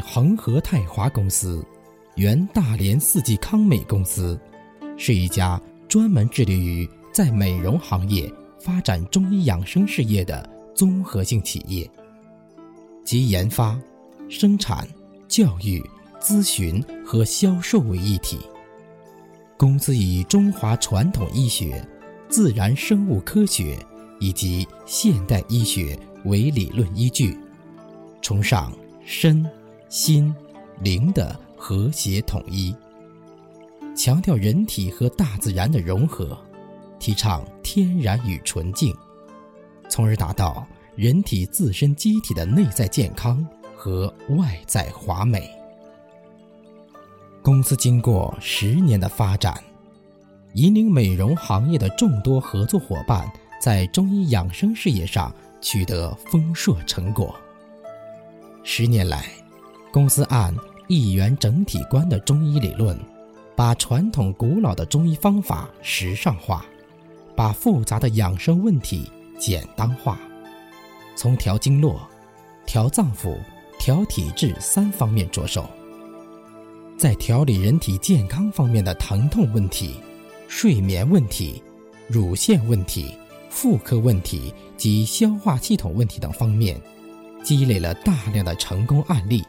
恒和泰华公司，原大连四季康美公司，是一家专门致力于在美容行业发展中医养生事业的综合性企业，集研发、生产、教育、咨询和销售为一体。公司以中华传统医学、自然生物科学以及现代医学为理论依据，崇尚身、心、灵的和谐统一，强调人体和大自然的融合，提倡天然与纯净，从而达到人体自身机体的内在健康和外在华美。公司经过十年的发展，引领美容行业的众多合作伙伴在中医养生事业上取得丰硕成果。十年来，公司按一元整体观的中医理论，把传统古老的中医方法时尚化，把复杂的养生问题简单化，从调经络、调脏腑、调体质三方面着手。在调理人体健康方面的疼痛问题、睡眠问题、乳腺问题、妇科问题及消化系统问题等方面，积累了大量的成功案例，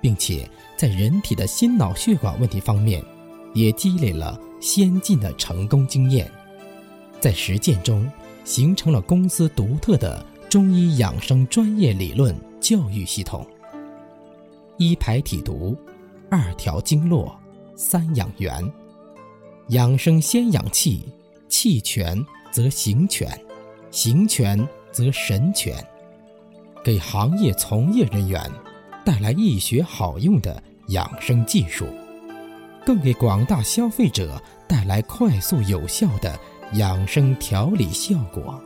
并且在人体的心脑血管问题方面，也积累了先进的成功经验，在实践中形成了公司独特的中医养生专业理论教育系统。一排体毒。二调经络，三养元。养生先养气，气全则形全，形全则神全。给行业从业人员带来易学好用的养生技术，更给广大消费者带来快速有效的养生调理效果。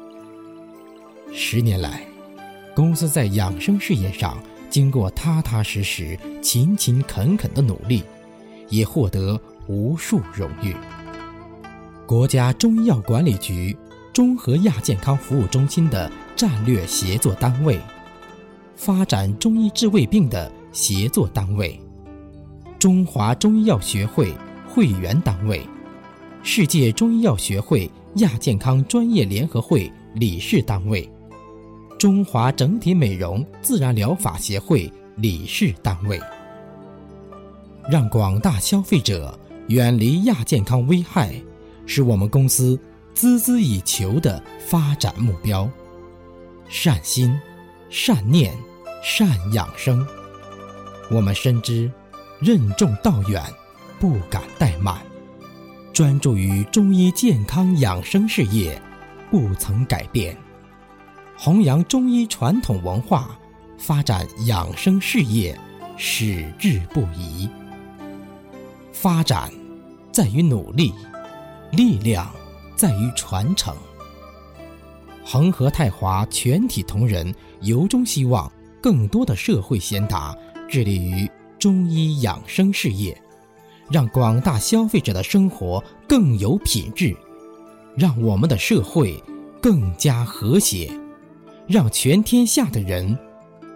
十年来，公司在养生事业上。经过踏踏实实、勤勤恳恳的努力，也获得无数荣誉。国家中医药管理局中和亚健康服务中心的战略协作单位，发展中医治胃病的协作单位，中华中医药学会会员单位，世界中医药学会亚健康专业联合会理事单位。中华整体美容自然疗法协会理事单位，让广大消费者远离亚健康危害，是我们公司孜孜以求的发展目标。善心、善念、善养生，我们深知任重道远，不敢怠慢，专注于中医健康养生事业，不曾改变。弘扬中医传统文化，发展养生事业，矢志不移。发展在于努力，力量在于传承。恒和泰华全体同仁由衷希望更多的社会贤达致力于中医养生事业，让广大消费者的生活更有品质，让我们的社会更加和谐。让全天下的人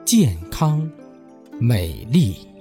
健康美丽。